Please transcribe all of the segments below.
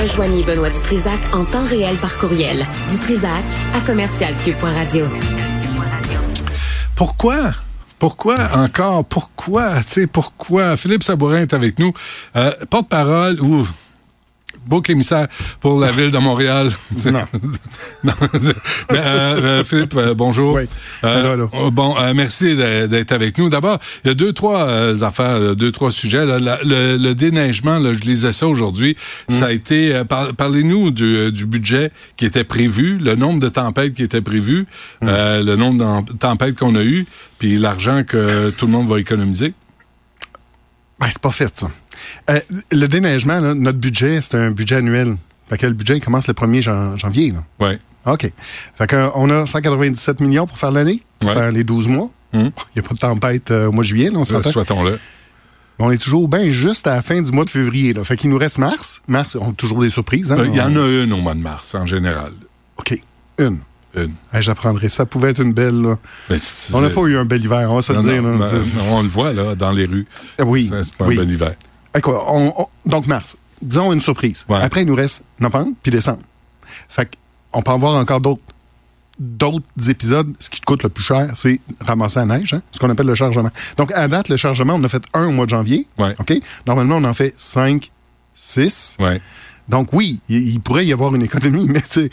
Rejoignez Benoît Dutrisac en temps réel par courriel. Dutrisac à commercialcube.radio. Pourquoi? Pourquoi encore? Pourquoi? Tu sais, pourquoi? Philippe Sabourin est avec nous. Euh, porte-parole ou beau émissaire pour la ville de Montréal. Non. non. Mais, euh, euh, Philippe, euh, bonjour. Oui. Euh, Allô, allô. Bon, euh, merci d'être avec nous. D'abord, il y a deux, trois affaires, deux, trois sujets. là. La- le, le déneigement, là, je lisais ça aujourd'hui. Mm. Ça a été. euh, par- Parlez-nous du, du budget qui était prévu, le nombre de tempêtes qui était prévu, Mm. euh, le nombre de tempêtes qu'on a eu, puis l'argent que tout le monde va économiser. Ben, c'est pas fait, ça. Euh, le déneigement, là, notre budget, c'est un budget annuel. Fait que le budget il commence le 1er jan- janvier. Ouais. OK. Fait que, euh, on a 197 millions pour faire l'année, pour Ouais. faire les 12 mois. Il Hum. n'y a pas de tempête euh, au mois de juillet, là, on s'entend. Souhaitons-le. On est toujours bien juste à la fin du mois de février. Là. Fait qu'il nous reste mars. Mars, on a toujours des surprises. Hein? Euh, Il y en a une au mois de mars, en général. OK. Une. Une. Hey, J'apprendrai. Ça pouvait être une belle. Là. On n'a pas eu un bel hiver, on va se le dire. non, là. ben, C'est- on le voit, là, dans les rues. Ah oui. C'est pas oui. un bon hiver. Hey, quoi, on- on- donc, mars. Disons une surprise. Ouais. Après, il nous reste novembre puis décembre. Fait on peut en voir encore d'autres d'autres épisodes. Ce qui te coûte le plus cher, c'est ramasser la neige, hein, ce qu'on appelle le chargement. Donc, à date, le chargement, on a fait un au mois de janvier. Ouais. OK? Normalement, on en fait cinq, six. Ouais. Donc, oui, il, il pourrait y avoir une économie, mais c'est-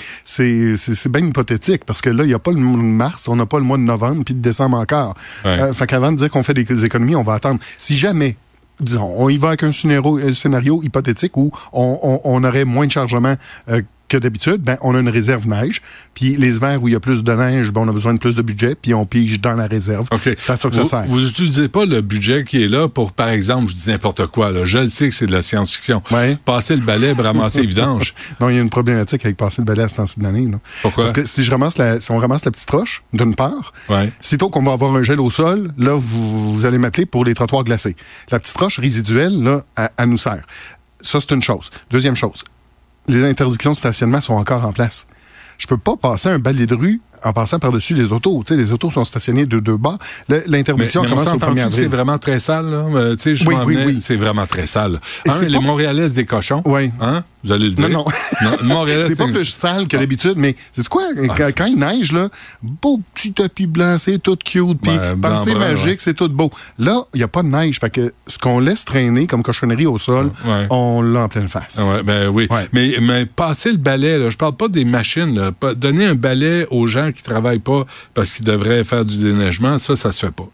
bien hypothétique parce que là, il n'y a pas le mois de mars, on n'a pas le mois de novembre puis de décembre encore. Ouais. Euh, fait qu'avant de dire qu'on fait des économies, on va attendre. Si jamais, disons, on y va avec un scénario, un scénario hypothétique où on, on- on aurait moins de chargement euh, que d'habitude, ben, on a une réserve neige. Puis les hivers où il y a plus de neige, ben, on a besoin de plus de budget, puis on pige dans la réserve. OK. C'est à ça que ça vous, sert. Vous n'utilisez pas le budget qui est là pour, par exemple, je dis n'importe quoi, là. Je le sais que c'est de la science-fiction. Ouais. Passer le balai, ramasser les vidanges. Non, il y a une problématique avec passer le balai à ce temps-ci de l'année. Pourquoi? Parce que si, je ramasse la, si on ramasse la petite roche, d'une part, Ouais. sitôt qu'on va avoir un gel au sol, là, vous, vous allez m'appeler pour les trottoirs glacés. La petite roche résiduelle, là, elle, elle nous sert. Ça, c'est une chose. Deuxième chose, les interdictions de stationnement sont encore en place. Je peux pas passer un balai de rue en passant par-dessus les autos. Tu sais, les autos sont stationnées de deux bas. L'interdiction commence au s'entend 1er que c'est vraiment très sale, là? Euh, tu sais, je Oui, oui, oui. c'est vraiment très sale. C'est les pas- Montréalais, des cochons. Oui. Hein? Vous allez le dire? Non, non. Montréalais, c'est pas plus sale que d'habitude, mais c'est quoi? Quand, Ah, quand il neige, là, beau petit tapis blanc, c'est tout cute, puis pensée brun, magique, ouais. c'est tout beau. Là, il n'y a pas de neige, fait que ce qu'on laisse traîner comme cochonnerie au sol, Ouais. on l'a en pleine face. Ah ouais, ben oui. Mais, mais passer le balai, là, je parle pas des machines. Là, donner un balai aux gens qui travaillent pas parce qu'ils devraient faire du déneigement, ça, ça se fait pas.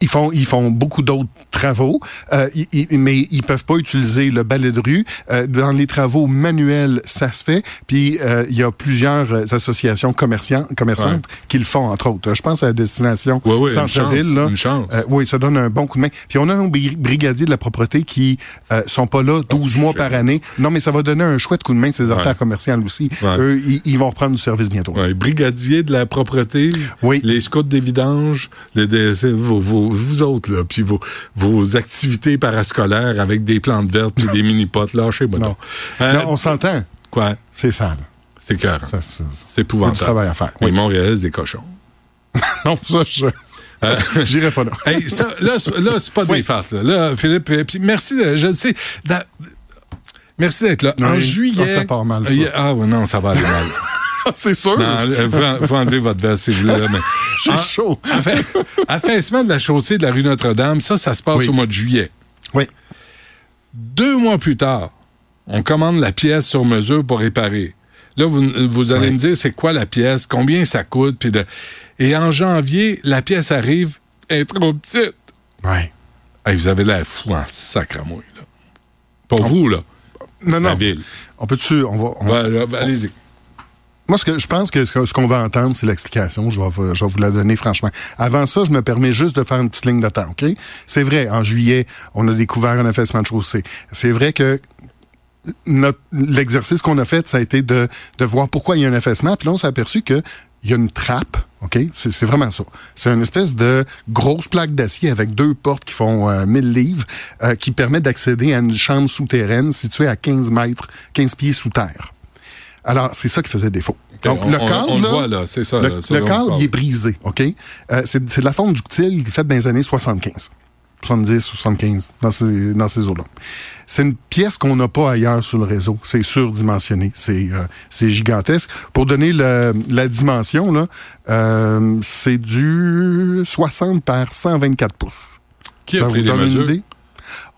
Ils font, ils font beaucoup d'autres travaux, euh, ils- ils- mais ils peuvent pas utiliser le balai de rue. Euh, dans les travaux manuels, ça se fait. Puis euh, il y a plusieurs euh, associations commerçantes, commerçantes qui le font, entre autres. Je pense à la destination Ouais, ouais, une centre-ville. là. une chance. Euh, oui, ça donne un bon coup de main. Puis on a nos bri- brigadiers de la propreté qui euh, sont pas là 12 mois par année. Non, mais ça va donner un chouette coup de main ces artères commerciales aussi. Ouais. Eux, ils, ils vont reprendre du service bientôt. Ouais, brigadier de la propreté, Oui. les scouts des vidanges, les, c'est vos, vos- vous autres, là, puis vos, vos activités parascolaires avec des plantes vertes puis des mini-potes, lâchez-moi Non. Euh, Là, on s'entend. Quoi? C'est sale. C'est cœur. C'est épouvantable. Il y a du travail à faire. Oui. Montréalais, c'est des cochons. Non, ça, je... J'irai pas là. Hey, ça, là, c'est- là, c'est pas des farces. Là, Là, Philippe, et puis merci, je le sais. merci d'être là. en Oui, juillet. ça part mal, ça. Euh, Ah, ouais, non, ça va aller mal. c'est sûr. Non, euh, faut enlever votre veste, si vous voulez. J'ai En- chaud. affa- Affaissement de la chaussée de la rue Notre-Dame, ça, ça se passe Oui. au mois de juillet. Oui. Deux mois plus tard, on commande la pièce sur mesure pour réparer. Là, vous, vous allez Oui. me dire, c'est quoi la pièce, combien ça coûte, puis de... Et en janvier, la pièce arrive, elle est trop petite. Ouais. Hey, vous avez l'air fou en sacramouille, là. Pour vous, là, Non, la non. ville. On peut-tu. On va, on- là, Allez-y. Moi, ce que je pense que ce qu'on va entendre, c'est l'explication. Je vais, je vais vous la donner franchement. Avant ça, je me permets juste de faire une petite ligne de temps, OK? C'est vrai, en juillet, on a découvert un affaissement de chaussée. C'est vrai que l'exercice qu'on a fait, ça a été de, de voir pourquoi il y a un affaissement. Puis là, on s'est aperçu que il y a une trappe, OK? C'est c'est vraiment ça. C'est une espèce de grosse plaque d'acier avec deux portes qui font euh, 1000 livres euh, qui permet d'accéder à une chambre souterraine située à 15 mètres, 15 pieds sous terre. Alors, c'est ça qui faisait défaut. Donc, on- le cadre, on le là, voit, là, c'est ça, Le, le cadre, il est brisé, OK? Euh, c'est c'est de la fonte ductile faite dans les années 75. 70, 75, dans ces, dans ces eaux-là. C'est une pièce qu'on n'a pas ailleurs sur le réseau. C'est surdimensionné. C'est euh, c'est gigantesque. Pour donner le- la dimension, là, euh, c'est du 60 par 124 pouces. Qui a ça pris vous donne une mesures? idée?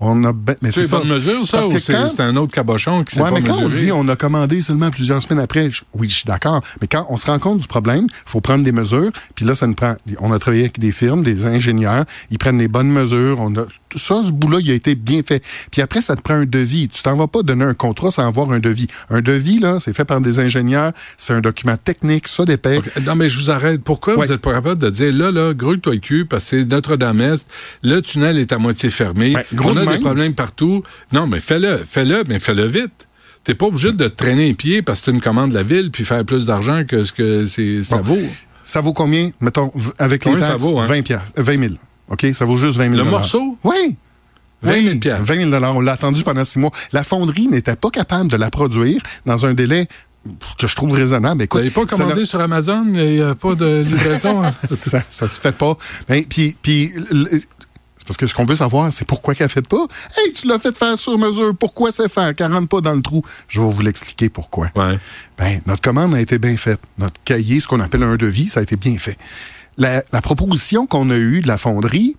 On a ben- mais C'est c'est ça. bonne mesure, ça, Parce ou que c'est quand- un autre cabochon qui s'est Ouais, pas mais quand on dit on a commandé seulement plusieurs semaines après, je- oui, je suis d'accord. Mais quand on se rend compte du problème, il faut prendre des mesures. Puis là, ça nous prend. On a travaillé avec des firmes, des ingénieurs. Ils prennent les bonnes mesures. On a tout ça, ce bout-là, il a été bien fait. Puis après, ça te prend un devis. Tu t'en vas pas donner un contrat sans avoir un devis. Un devis, là, c'est fait par des ingénieurs. C'est un document technique, ça dépend. Ok, Non, mais je vous arrête. Pourquoi Ouais. vous êtes pas capable de dire, là, là, grouille-toi le cul, parce que c'est Notre-Dame-Est, le tunnel est à moitié fermé, Ouais, gros on de a des même. problèmes partout. Non, mais fais-le, fais-le, mais fais-le vite. T'es pas obligé de te traîner les pieds parce que c'est une commande de la ville puis faire plus d'argent que ce que c'est, ça Bon. vaut. Ça vaut combien? Mettons, avec Combien les ça taxes, vaut, hein? 20 piastres, euh, 20 000. OK? Ça vaut juste 20 000 Le morceau? Oui. 20 000 Oui, piastres. 20 000 On l'a attendu pendant six mois. La fonderie n'était pas capable de la produire dans un délai que je trouve raisonnable. Vous Écoute, n'avez pas commandé sur Amazon? Il n'y a pas de livraison? ça, ça se fait pas. Ben, puis, parce que ce qu'on veut savoir, c'est pourquoi qu'elle fait pas. Hey, tu l'as fait faire sur mesure. Pourquoi c'est faire? Qu'elle rentre pas dans le trou. Je vais vous l'expliquer pourquoi. ouais. Ben, notre commande a été bien faite. Notre cahier, ce qu'on appelle un devis, ça a été bien fait. La, la proposition qu'on a eue de la fonderie,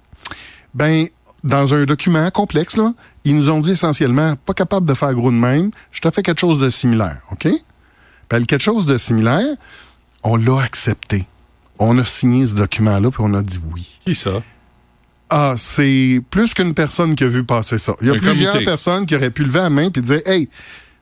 ben, dans un document complexe, là, ils nous ont dit essentiellement, pas capable de faire gros de même, je te fais quelque chose de similaire, OK? Ben, quelque chose de similaire, on l'a accepté. On a signé ce document-là, puis on a dit oui. Qui ça? Ah, c'est plus qu'une personne qui a vu passer ça. Il y a plusieurs comité. personnes qui auraient pu lever la main et dire Hey,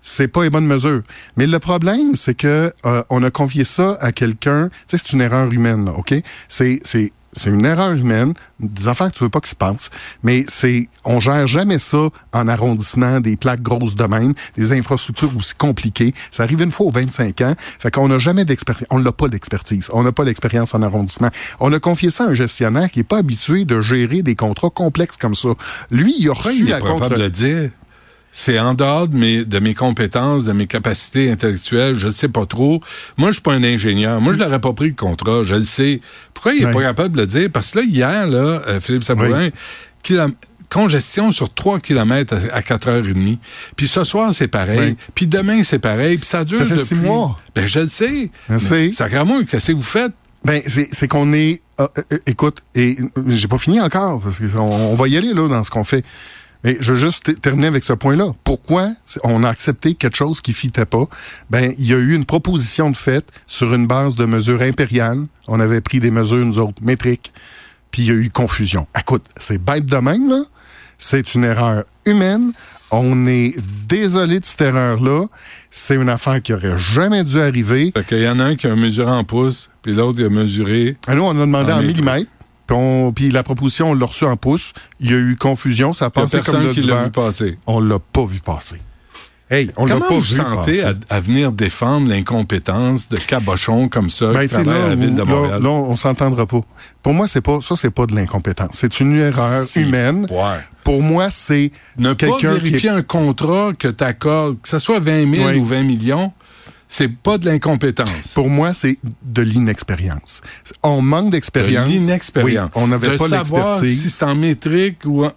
c'est pas les bonnes mesures. Mais le problème, c'est que euh, on a confié ça à quelqu'un. Tu sais, c'est une erreur humaine, là, OK? C'est, c'est, c'est une erreur humaine, des affaires que tu veux pas qu'ils se passent. Mais c'est, on gère jamais ça en arrondissement, des plaques grosses de même, des infrastructures aussi compliquées. Ça arrive une fois aux 25 ans. Fait qu'on n'a jamais d'expertise. On n'a pas d'expertise. On n'a pas d'expérience en arrondissement. On a confié ça à un gestionnaire qui est pas habitué de gérer des contrats complexes comme ça. Lui, il a reçu il la contre... de le dire? C'est en dehors de mes, de mes compétences, de mes capacités intellectuelles, je ne sais pas trop. Moi, je suis pas un ingénieur. Moi, je n'aurais pas pris le contrat, je le sais. Pourquoi il est Ouais. pas capable de le dire? Parce que là, hier, là, euh, Philippe Sabourin, congestion sur 3 km à, à 4h30. Puis ce soir, c'est pareil. Puis demain, c'est pareil. Puis ça dure Ça fait depuis... six mois. Ben, je le sais. Je sais. Sacrément, qu'est-ce que vous faites? Ben, c'est c'est qu'on est. euh, euh, écoute, et j'ai pas fini encore, parce qu'on on va y aller là dans ce qu'on fait. Mais je veux juste terminer avec ce point-là. Pourquoi on a accepté quelque chose qui fitait pas? Ben, il y a eu une proposition de fait sur une base de mesures impériales. On avait pris des mesures, nous autres, métriques. Puis il y a eu confusion. Écoute, c'est bête de même, là. C'est une erreur humaine. On est désolé de cette erreur-là. C'est une affaire qui aurait jamais dû arriver. Fait qu'il y en a un qui a mesuré en pouces, puis l'autre, il a mesuré Ah, Nous, on a demandé En en, mètres. millimètres. Puis, la proposition, on l'a reçue en pouces. Il y a eu confusion. Ça a passé comme de qui l'a vu passer. On l'a pas vu passer. Hey, on l'a Comment pas vous vu sentez à, à venir défendre l'incompétence de cabochons comme ça Ben, qui travaillent à la là, ville de là, Montréal? là, on s'entendra pas. Pour moi, c'est pas ça, c'est pas de l'incompétence. C'est une erreur Si. humaine. Ouais. Pour moi, c'est Ne pas qui vérifier est... un contrat que tu accordes, que ce soit 20 000 Oui. ou 20 millions, c'est pas de l'incompétence. Pour moi, c'est de l'inexpérience. On manque De d'expérience. l'inexpérience. Oui, on n'avait De pas l'expertise. si c'est en métrique ou en,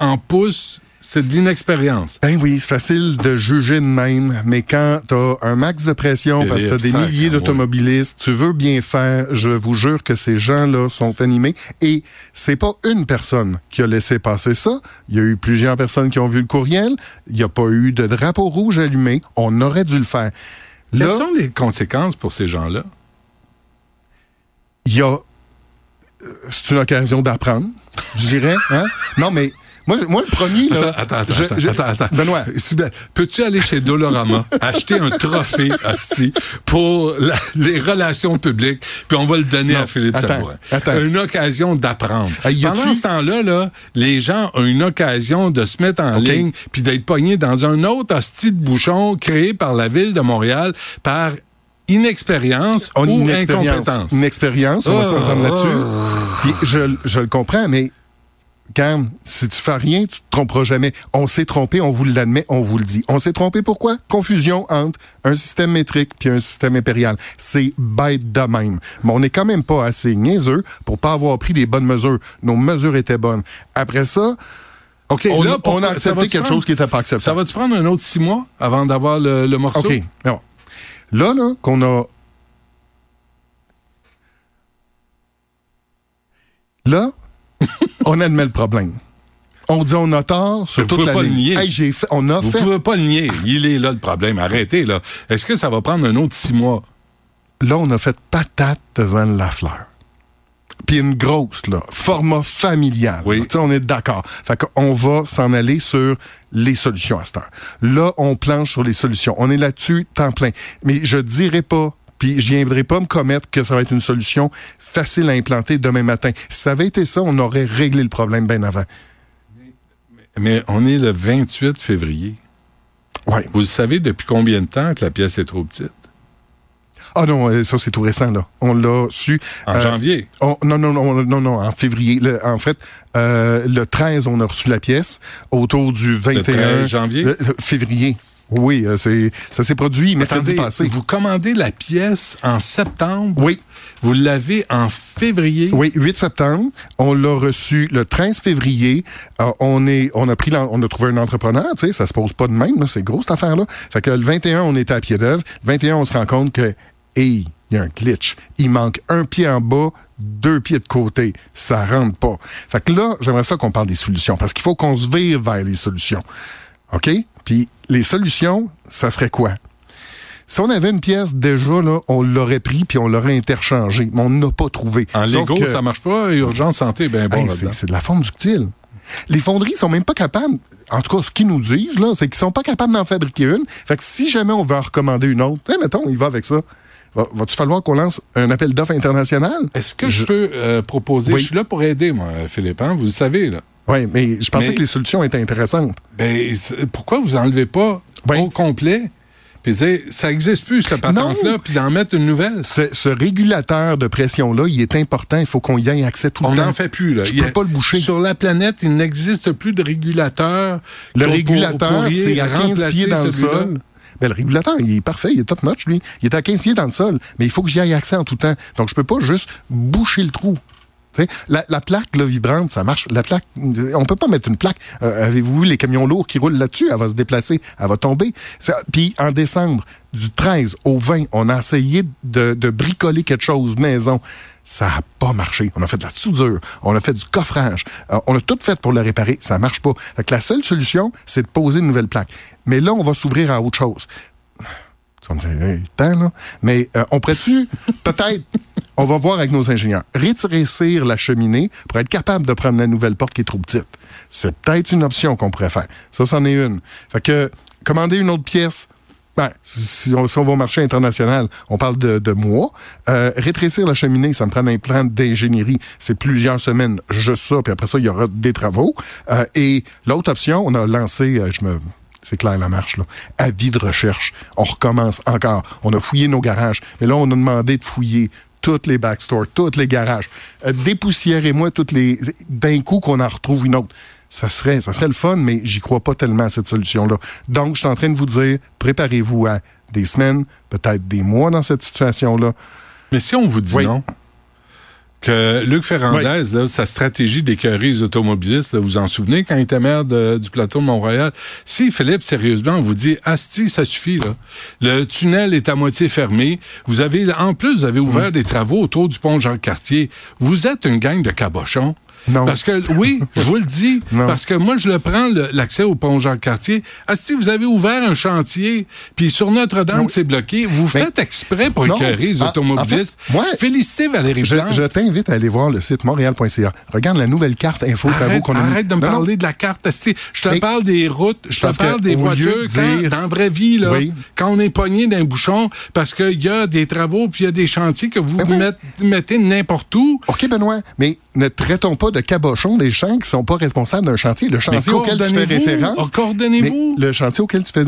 en pouces, c'est de l'inexpérience. Ben oui, c'est facile de juger de même, mais quand t'as un max de pression parce que t'as des milliers d'automobilistes, tu veux bien faire, je vous jure que ces gens-là sont animés. Et c'est pas une personne qui a laissé passer ça. Il y a eu plusieurs personnes qui ont vu le courriel. Il n'y a pas eu de drapeau rouge allumé. On aurait dû le faire. Là, Quelles sont les conséquences pour ces gens-là? il y a... euh, C'est une occasion d'apprendre, je dirais. Hein? Non, mais moi, moi, le premier... Là, Attends, attends, je- attends, je- attends, attends. Benoît, Peux-tu aller chez Dolorama, acheter un trophée, Asti, pour la- les relations publiques, puis on va le donner Non, à Philippe attends, Sabourin. attends. Une occasion d'apprendre. Ah, Pendant ce temps-là, là, les gens ont une occasion de se mettre en ligne, puis d'être pognés dans un autre Asti de bouchon créé par la Ville de Montréal par inexpérience ou incompétence. Une expérience, on va Oh, s'entendre là-dessus. Puis je, je le comprends, mais Cam, si tu fais rien, tu te tromperas jamais. On s'est trompé, on vous l'admet, on vous le dit. On s'est trompé pourquoi? Confusion entre un système métrique puis un système impérial. C'est bête de même. Mais on n'est quand même pas assez niaiseux pour pas avoir pris des bonnes mesures. Nos mesures étaient bonnes. Après ça, OK, on, là, on pourquoi- a ça accepté quelque prendre- chose qui était pas Ça acceptable. va-tu prendre un autre six mois avant d'avoir le, le morceau? OK. Non. Là, là, qu'on a. Là, on admet le problème. On dit on a tort sur Vous toute la pas le ligne. nier. Hey, j'ai fait, on a Vous fait. pouvez pas le nier. Il est là le problème. Arrêtez, là. Est-ce que ça va prendre un autre six mois? Là, on a fait patate devant la fleur. Puis une grosse, là, format familial. Oui. On est d'accord. Fait qu'on va s'en aller sur les solutions à cette heure. Là, on planche sur les solutions. On est là-dessus, temps plein. Mais je dirais pas, puis je viendrai pas me commettre que ça va être une solution facile à implanter demain matin. Si ça avait été ça, on aurait réglé le problème bien avant. Mais on est le 28 février. Ouais. Vous savez depuis combien de temps que la pièce est trop petite? Ah non, euh, ça c'est tout récent, là. On l'a su. En euh, janvier? On- non, non, non, non, non, en février. Le- en fait, euh, le 13, on a reçu la pièce. Autour du 21 13 janvier? le- le février. Oui, euh, c'est ça s'est produit mercredi Attendez, passé. vous commandez la pièce en septembre? Oui, Vous l'avez en février? oui, 8 septembre. On l'a reçu le 13 février. Euh, on est, on a pris, on a trouvé un entrepreneur. Tu sais, ça se pose pas de même. C'est gros cette affaire-là. Fait que le 21, on était à pied d'œuvre. Le 21, on se rend compte que, hey, il y a un glitch. Il manque un pied en bas, deux pieds de côté. Ça rentre pas. Fait que là, j'aimerais ça qu'on parle des solutions parce qu'il faut qu'on se vire vers les solutions. OK? Puis les solutions, ça serait quoi? Si on avait une pièce déjà, là, on l'aurait pris puis on l'aurait interchangé. Mais on n'a pas trouvé. En Lego, que- ça marche pas. Urgence santé, ben bon Hey, c'est de la forme ductile. Les fonderies sont même pas capables, en tout cas, ce qu'ils nous disent, là, c'est qu'ils sont pas capables d'en fabriquer une. Fait que si jamais on veut en recommander une autre, eh, mettons, il va avec ça. Va- Va-tu falloir qu'on lance un appel d'offres international? Est-ce que je, peux euh, proposer... Oui. Je suis là pour aider, moi, Philippe. hein, vous le savez, là. Oui, mais je pensais Mais- que les solutions étaient intéressantes. Ben, pourquoi vous enlevez pas Oui. au complet? Puis dire, ça existe plus, cette patente-là, puis d'en mettre une nouvelle? Ce, ce régulateur de pression-là, il est important. Il faut qu'on y ait accès tout On le temps. n'en fait plus, là. Je Il y a- peux pas le boucher. Sur la planète, il n'existe plus de régulateur. Le régulateur, c'est à 15 remplacer pieds dans le sol. Ben, le régulateur, il est parfait, il est top notch, lui. Il est à 15 pieds dans le sol, mais il faut que j'y aille accès en tout temps. Donc, je peux pas juste boucher le trou. La, la plaque là, vibrante, ça marche. La plaque, on peut pas mettre une plaque. Euh, Avez-vous vu les camions lourds qui roulent là-dessus? Elle va se déplacer, elle va tomber. Puis en décembre, du 13 au 20, on a essayé de, de bricoler quelque chose maison. Ça n'a pas marché. On a fait de la soudure, on a fait du coffrage, euh, on a tout fait pour le réparer. Ça marche pas. Fait que la seule solution, c'est de poser une nouvelle plaque. Mais là, on va s'ouvrir à autre chose. Tu vas me dire, hey, temps, là. Mais euh, on pourrait-tu, peut-être, on va voir avec nos ingénieurs, rétrécir la cheminée pour être capable de prendre la nouvelle porte qui est trop petite. C'est peut-être une option qu'on pourrait faire. Ça, c'en est une. Fait que, commander une autre pièce, ben, si on, si on va au marché international, on parle de, de mois. Euh, rétrécir la cheminée, ça me prend un plan d'ingénierie. C'est plusieurs semaines, juste ça, puis après ça, il y aura des travaux. Euh, et l'autre option, on a lancé, je me... C'est clair la marche, là. Avis de recherche. On recommence encore. On a fouillé nos garages. Mais là, on a demandé de fouiller toutes les backstores, tous les garages. Euh, dépoussiérez-moi toutes les. D'un coup qu'on en retrouve une autre. Ça serait, ça serait le fun, mais j'y crois pas tellement à cette solution-là. Donc, je suis en train de vous dire, préparez-vous à des semaines, peut-être des mois dans cette situation-là. Mais si on vous dit Oui. non, que Luc Ferrandez, là, sa stratégie d'écœurer les automobilistes, là, vous en souvenez quand il était maire de- du plateau de Montréal? Si Philippe, sérieusement, on vous dit Asti, ça suffit, là. Le tunnel est à moitié fermé. Vous avez, en plus, vous avez Mm. ouvert des travaux autour du pont Jean-Cartier. Vous êtes une gang de cabochons. Non. Parce que, oui, je vous le dis, Non. parce que moi, je le prends, l'accès au pont Jean-Cartier. Asti, vous avez ouvert un chantier, puis sur Notre-Dame, Oui. c'est bloqué. Vous Mais- faites exprès pour écœurer les En- en automobilistes. fait, moi- Félicitez Valérie Je, je t'invite à aller voir le site montréal.ca. Regarde la nouvelle carte info travaux qu'on a mis. arrête de me Non, non. parler de la carte. esti. Je te Mais- parle des routes, je te parle des voitures. quand- dire- dans la vraie vie, là, Oui. quand on est pogné d'un bouchon, parce qu'il y a des travaux puis il y a des chantiers que vous Ben mettez n'importe où. OK, Benoît, mais ne traitons pas de cabochons des gens qui sont pas responsables d'un chantier. Le chantier auquel tu fais référence. Oh, coordonnez-vous. Le chantier auquel tu fais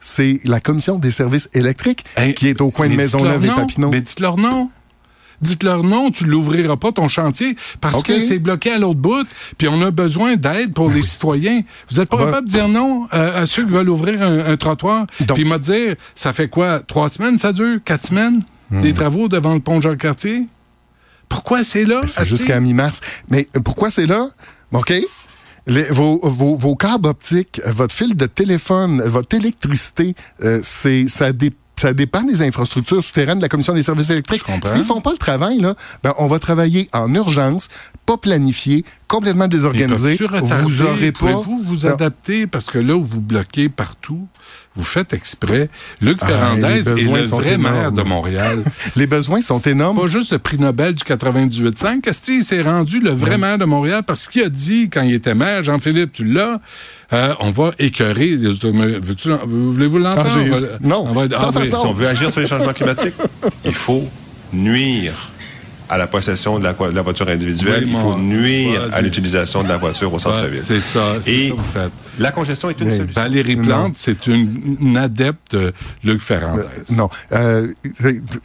c'est la Commission des services électriques Hey, qui est au coin de mais dites Maisonneuve et leur Papineau. Mais dites leur nom. Dites-leur non, tu l'ouvriras pas ton chantier parce que c'est bloqué à l'autre bout, puis on a besoin d'aide pour les citoyens. Vous êtes pas Va- capable de dire non euh, à ceux qui veulent ouvrir un, un trottoir, puis me dire, ça fait quoi, trois semaines ça dure, quatre semaines, Hmm. les travaux devant le pont Jacques-Cartier? Pourquoi c'est là? C'est Asti? jusqu'à mi-mars. Mais pourquoi c'est là? OK? Les- vos, vos, vos câbles optiques, euh, votre fil de téléphone, euh, votre électricité, euh, c'est ça dé- ça dépend des infrastructures souterraines de la Commission des services électriques. Je comprends. S'ils font pas le travail, là, ben, on va travailler en urgence, pas planifié, complètement désorganisé. Vous aurez pas... Pouvez-vous vous adapter? Parce que là vous bloquez partout, vous faites exprès. Luc Ah, Ferrandez est le vrai énormes. maire de Montréal. Les besoins sont énormes. Pas juste le prix Nobel du 98.5. Qu'est-ce s'est rendu le vrai maire de Montréal parce qu'il a dit quand il était maire, Jean-Philippe, tu l'as, euh, on va écœurer les Voulez-vous l'entendre? Ah, On va- non, on va- sans ah, oui. façon. Si on veut agir sur les changements climatiques, il faut nuire à la possession de la, de la voiture individuelle, Oui, il faut nuire à l'utilisation de la voiture au centre-ville. c'est ça, c'est Et ça que vous faites. la congestion est une Oui. solution. Valérie Plante, c'est une, une adepte de Luc Ferrandez. Non. Euh,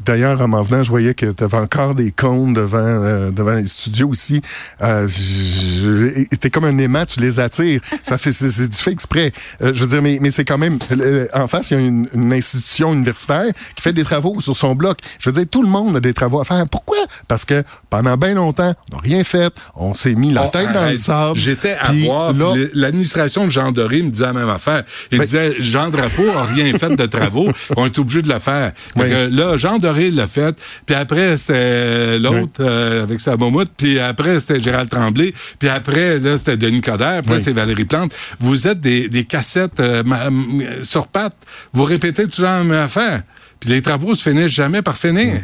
D'ailleurs, en m'en venant, je voyais que tu avais encore des cônes devant, euh, devant les studios ici. Euh, je- je- T'es comme un aimant, tu les attires. Ça fait, c'est c'est du fait exprès. Euh, je veux dire, mais, mais c'est quand même, euh, en face, il y a une, une institution universitaire qui fait des travaux sur son bloc. Je veux dire, tout le monde a des travaux à faire. Pourquoi? Parce que pendant bien longtemps, on n'a rien fait. On s'est mis la Oh, tête dans le sable. J'étais à voir, l'administration de Jean Doré me disait la même affaire. Il Ben- disait, Jean Drapeau a rien fait de travaux, on est obligé de le faire. Fait Oui. que là, Jean Doré l'a fait, puis après, c'était l'autre euh, avec sa momoute, puis après, c'était Gérald Tremblay, puis après, là, c'était Denis Coderre, puis là, Oui. c'est Valérie Plante. Vous êtes des, des cassettes euh, sur pattes. Vous répétez toujours la même affaire. Puis les travaux se finissent jamais par finir.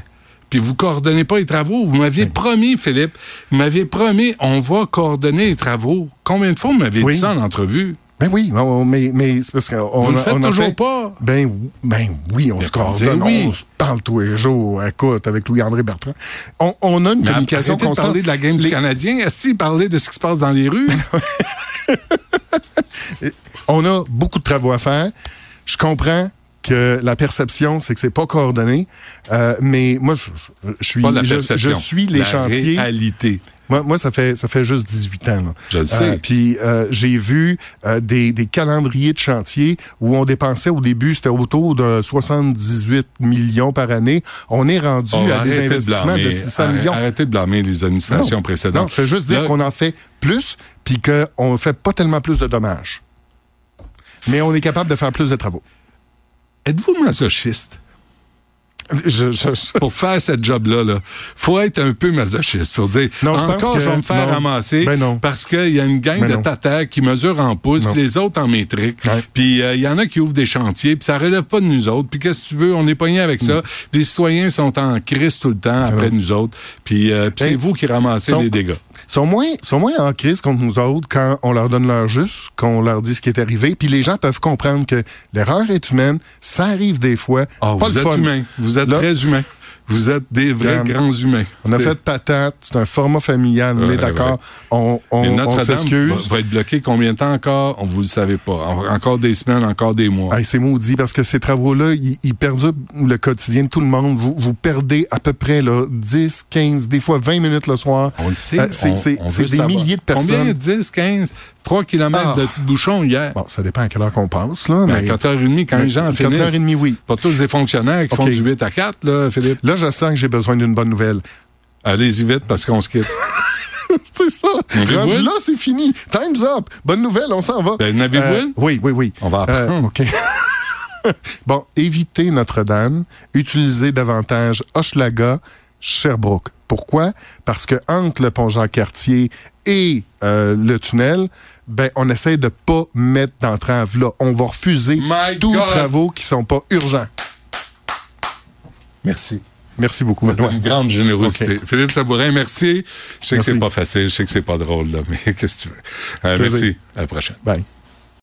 Puis vous coordonnez pas les travaux. Vous m'aviez promis, Philippe, vous m'aviez promis, on va coordonner les travaux. Combien de fois vous m'avez Oui. dit ça en entrevue? Ben oui, mais, mais c'est parce qu'on Vous le faites on toujours fait- pas? Ben, ben oui, on Mais se coordonne, ben oui. on se parle tous les jours, écoute, avec Louis-André Bertrand. On, on a une Mais communication arrêtez de constante. parler de la game du Les- Canadien. Est-ce qu'il parlait de ce qui se passe dans les rues? On a beaucoup de travaux à faire. Je comprends que la perception, c'est que c'est pas coordonné, euh, mais moi, je, je- je suis, la je, suis les la chantiers. réalité. Moi, moi, ça fait ça fait juste 18 ans. Là. Je le sais. Puis euh, j'ai vu euh, des, des calendriers de chantier où on dépensait au début, c'était autour de 78 millions par année. On est rendu Oh, à des de investissements de, blâmer. 600 Arrête- millions. Arrêtez de blâmer les administrations Non. précédentes. Non, je fais juste dire qu'on en fait plus, puis qu'on ne fait pas tellement plus de dommages. Mais on est capable de faire plus de travaux. Êtes-vous masochiste? Je, je- je- pour faire cette job-là, là, faut être un peu masochiste pour dire Non, je pense encore que- je vais me faire non. ramasser Ben non. parce qu'il y a une gang Ben de non. tata qui mesurent en pouces, puis les autres en métrique. Puis euh, il y en a qui ouvrent des chantiers, puis ça relève pas de nous autres. Puis qu'est-ce que tu veux, on est pogné avec ça. Puis les citoyens sont en crise tout le temps après nous autres. Puis euh, c'est vous qui ramassez sont- les dégâts. Sont moins, sont moins en crise contre nous autres quand on leur donne leur juste, qu'on leur dit ce qui est arrivé. Puis les gens peuvent comprendre que l'erreur est humaine, ça arrive des fois. Ah, pas vous le êtes fun. humain. Vous êtes Là- très humain. Vous êtes des vrais grands humains. On a fait patate, c'est un format familial, on est d'accord. On, on, on va, va être bloqué combien de temps encore? On vous le savez pas. En- Encore des semaines, encore des mois. Hey, c'est maudit parce que ces travaux-là, ils, ils perdent le quotidien de tout le monde. Vous, vous perdez à peu près là, 10, 15, des fois 20 minutes le soir. On le sait. Euh, c'est des savoir. milliers de Combien? personnes. 10, 15, 3 km Ah. de bouchon hier. Bon, ça dépend à quelle heure qu'on passe, là. Ben, à mais 4h30, quand les gens finissent. 4h30, oui. Pas tous des fonctionnaires qui font du 8 à 4, là, Philippe. Là, je sens que j'ai besoin d'une bonne nouvelle. Allez-y vite parce qu'on se quitte. c'est ça. Rendu là, c'est fini. Time's up. Bonne nouvelle, on s'en va. Euh, Ben, une? Oui, oui, oui. On va Euh, apprendre. OK. bon, évitez Notre-Dame. Utilisez davantage Hochelaga, Sherbrooke. Pourquoi? Parce que entre le pont Jean-Cartier et euh, le tunnel, ben, on essaie de pas mettre d'entrave là. On va refuser My tous God! travaux qui sont pas urgents. Merci. Merci beaucoup, Benoît. une grande générosité. Philippe Sabourin, merci. Je sais que Merci. c'est pas facile, je sais que c'est pas drôle, là, mais qu'est-ce que tu veux? Euh, merci. À la prochaine. Bye.